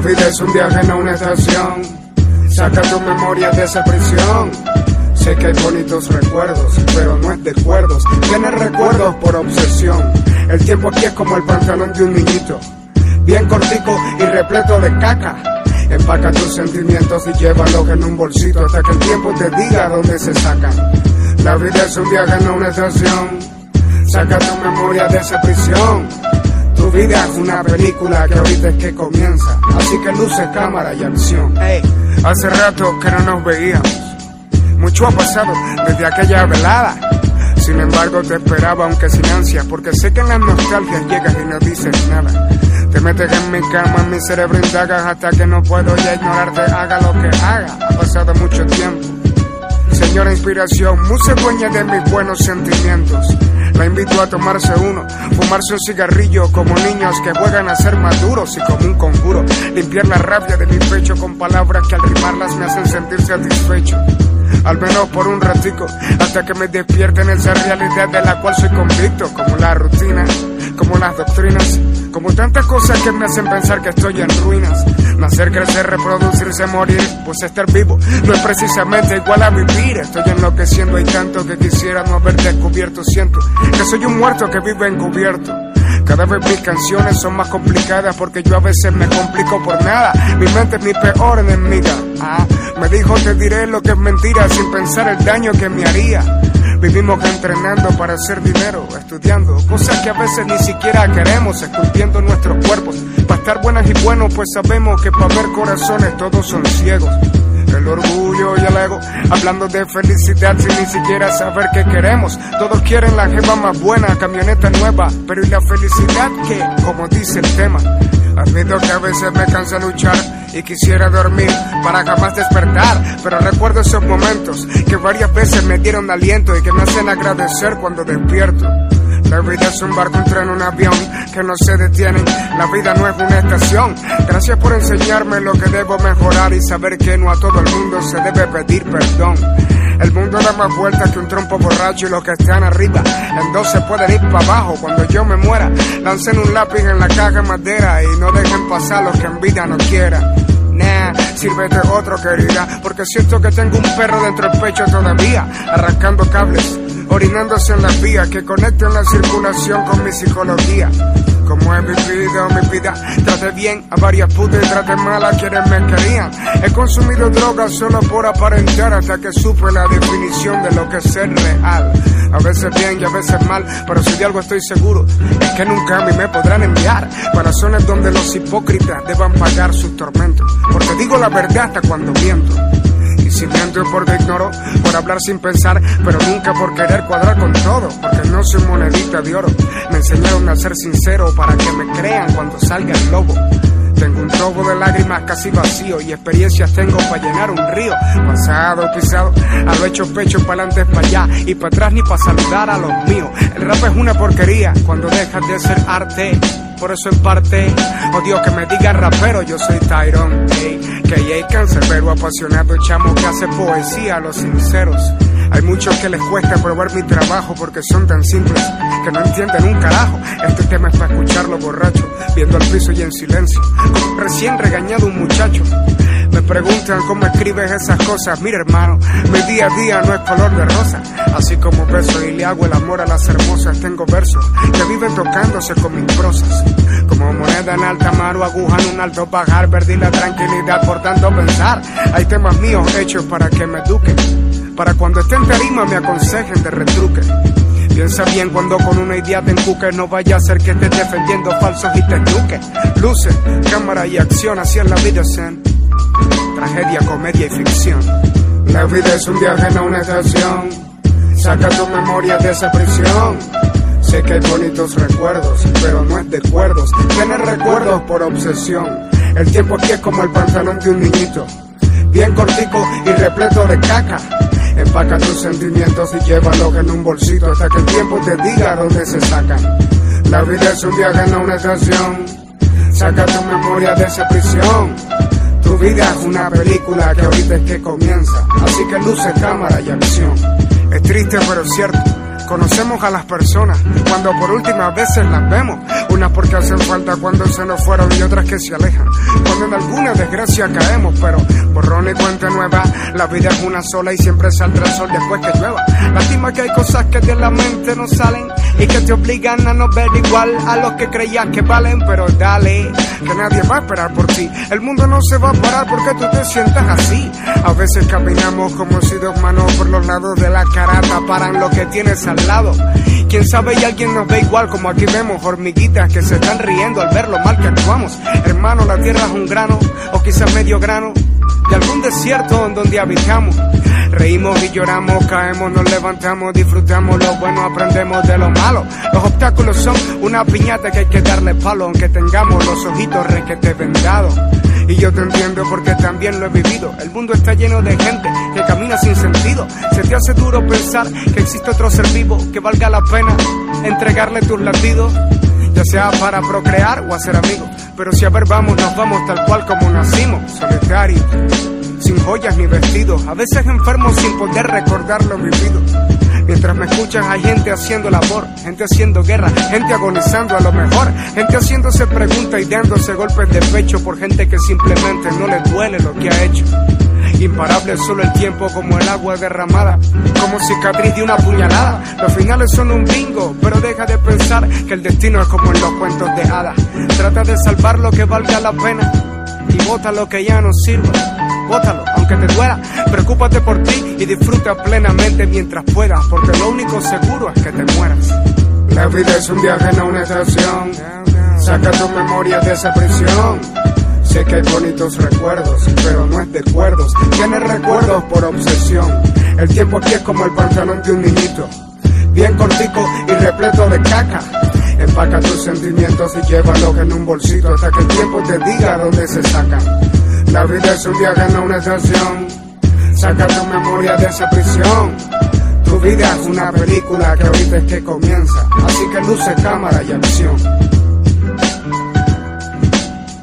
vida es un viaje, no una estación. Saca tu memoria de esa prisión. Sé que hay bonitos recuerdos, pero no es de cuerdos. Tienes recuerdos por obsesión. El tiempo aquí es como el pantalón de un niñito. Bien cortico y repleto de caca. Empaca tus sentimientos y llévalos en un bolsito hasta que el tiempo te diga dónde se sacan. La vida es un viaje, no una estación. Saca tu memoria de esa prisión. Tu vida es una película que ahorita es que comienza. Así que luce cámara y acción. Hey, hace rato que no nos veíamos. Mucho ha pasado desde aquella velada. Sin embargo, te esperaba, aunque sin ansia, porque sé que en las nostalgias llegas y no dices nada. Te metes en mi cama, mi cerebro indagas hasta que no puedo ya ignorarte, haga lo que haga. Ha pasado mucho tiempo. Señora inspiración, mucha dueña de mis buenos sentimientos. La invito a tomarse uno, fumarse un cigarrillo como niños que juegan a ser maduros y como un conjuro. Limpiar la rabia de mi pecho con palabras que al rimarlas me hacen sentir satisfecho al menos por un ratico, hasta que me despierten en esa realidad de la cual soy convicto, como la rutina, como las doctrinas, como tantas cosas que me hacen pensar que estoy en ruinas. Nacer, crecer, reproducirse, morir, pues estar vivo no es precisamente igual a vivir. Estoy enloqueciendo, hay tanto que quisiera no haber descubierto. Siento que soy un muerto que vive encubierto. Cada vez mis canciones son más complicadas porque yo a veces me complico por nada. Mi mente es mi peor enemiga. Ah, me dijo te diré lo que es mentira sin pensar el daño que me haría. Vivimos entrenando para hacer dinero, estudiando cosas que a veces ni siquiera queremos, esculpiendo nuestros cuerpos. Para estar buenas y buenos, pues sabemos que para ver corazones todos son ciegos el orgullo y el ego, hablando de felicidad sin ni siquiera saber qué queremos. Todos quieren la jeva más buena, camioneta nueva, pero ¿y la felicidad que, como dice el tema? Admito que a veces me cansa luchar y quisiera dormir para jamás despertar, pero recuerdo esos momentos que varias veces me dieron aliento y que me hacen agradecer cuando despierto. La vida es un barco, un tren, un avión que no se detienen. La vida no es una estación. Gracias por enseñarme lo que debo mejorar y saber que no a todo el mundo se debe pedir perdón. El mundo da más vueltas que un trompo borracho y los que están arriba en dos se pueden ir para abajo. Cuando yo me muera, lancen un lápiz en la caja de madera y no dejen pasar los que en vida no quieran. Nah, sírvete otro querida, porque siento que tengo un perro dentro del pecho todavía, arrancando cables orinándose en las vías que conectan la circulación con mi psicología. Como he vivido mi vida, traté bien a varias putas y traté mal a quienes me querían. He consumido drogas solo por aparentar hasta que supe la definición de lo que es ser real. A veces bien y a veces mal, pero si de algo estoy seguro, es que nunca a mí me podrán enviar para zonas donde los hipócritas deban pagar sus tormentos. Porque digo la verdad hasta cuando miento. Porque ignoro, por hablar sin pensar, pero nunca por querer cuadrar con todo, porque no soy monedita de oro. Me enseñaron a ser sincero para que me crean cuando salga el lobo. Tengo un trobo de lágrimas casi vacío y experiencias tengo para llenar un río. Pasado, pisado, a lo hecho pecho para adelante, para allá y para atrás ni para saludar a los míos. El rap es una porquería cuando dejas de ser arte. Por eso en parte odio que me digan rapero, yo soy Tyrone, hey, que hay pero apasionado chamo que hace poesía a los sinceros. Hay muchos que les cuesta probar mi trabajo porque son tan simples que no entienden un carajo. Este tema es para escucharlo borracho, viendo al piso y en silencio, como recién regañado un muchacho. Me preguntan cómo escribes esas cosas. Mira, hermano, mi día a día no es color de rosa. Así como beso y le hago el amor a las hermosas, tengo versos que viven tocándose con mis prosas. Como moneda en alta mar o aguja en un alto bajar, perdí la tranquilidad por tanto pensar. Hay temas míos hechos para que me eduquen. Para cuando esté en tarima me aconsejen de retruque. Piensa bien cuando con una idea te encuques, no vaya a ser que estés defendiendo falsos y te eduque. Luce, cámara y acción, así es la vida, zen. Tragedia, comedia y ficción. La vida es un viaje, no una estación. Saca tu memoria de esa prisión. Sé que hay bonitos recuerdos, pero no es de cuerdos. Tienes recuerdos por obsesión. El tiempo aquí es como el pantalón de un niñito. Bien cortico y repleto de caca. Empaca tus sentimientos y llévalos en un bolsito hasta que el tiempo te diga dónde se sacan. La vida es un viaje, no una estación. Saca tu memoria de esa prisión. Tu vida es una película que ahorita es que comienza. Así que luce cámara y acción. Es triste pero cierto Conocemos a las personas cuando por últimas veces las vemos. Unas porque hacen falta cuando se nos fueron y otras que se alejan. Cuando en alguna desgracia caemos, pero borrón y cuenta nueva. La vida es una sola y siempre saldrá el sol después que llueva. Lástima que hay cosas que de la mente no salen y que te obligan a no ver igual a los que creías que valen. Pero dale, que nadie va a esperar por ti. El mundo no se va a parar porque tú te sientas así. A veces caminamos como si dos manos por los lados de la cara taparan lo que tienes al lado. Quién sabe y alguien nos ve igual como aquí vemos hormiguitas que se están riendo al ver lo mal que actuamos. Hermano, la tierra es un grano o quizás medio grano de algún desierto en donde habitamos. Reímos y lloramos, caemos, nos levantamos, disfrutamos lo bueno, aprendemos de lo malo. Los obstáculos son una piñata que hay que darle palo, aunque tengamos los ojitos requete vendados. Y yo te entiendo porque también lo he vivido. El mundo está lleno de gente que camina sin sentido. Se te hace duro pensar que existe otro ser vivo que valga la pena entregarle tus latidos. Ya sea para procrear o hacer amigos. Pero si a ver vamos, nos vamos tal cual como nacimos, solitarios sin joyas ni vestidos, a veces enfermos sin poder recordar lo vivido. Mientras me escuchas hay gente haciendo labor, gente haciendo guerra, gente agonizando a lo mejor, gente haciéndose preguntas y dándose golpes de pecho por gente que simplemente no le duele lo que ha hecho. Imparable solo el tiempo como el agua derramada, como cicatriz de una puñalada. Los finales son un bingo, pero deja de pensar que el destino es como en los cuentos de hadas. Trata de salvar lo que valga la pena y bota lo que ya no sirva bótalo, aunque te duela. Preocúpate por ti y disfruta plenamente mientras puedas, porque lo único seguro es que te mueras. La vida es un viaje, no una estación. Saca tu memoria de esa prisión. Sé que hay bonitos recuerdos, pero no es de acuerdos. Tienes recuerdos por obsesión. El tiempo aquí es como el pantalón de un niñito. Bien cortico y repleto de caca. Empaca tus sentimientos y llévalos en un bolsito hasta que el tiempo te diga dónde se sacan. La vida es un viaje, no una estación. Saca tu memoria de esa prisión. Tu vida es una película que ahorita es que comienza. Así que luce cámara y acción.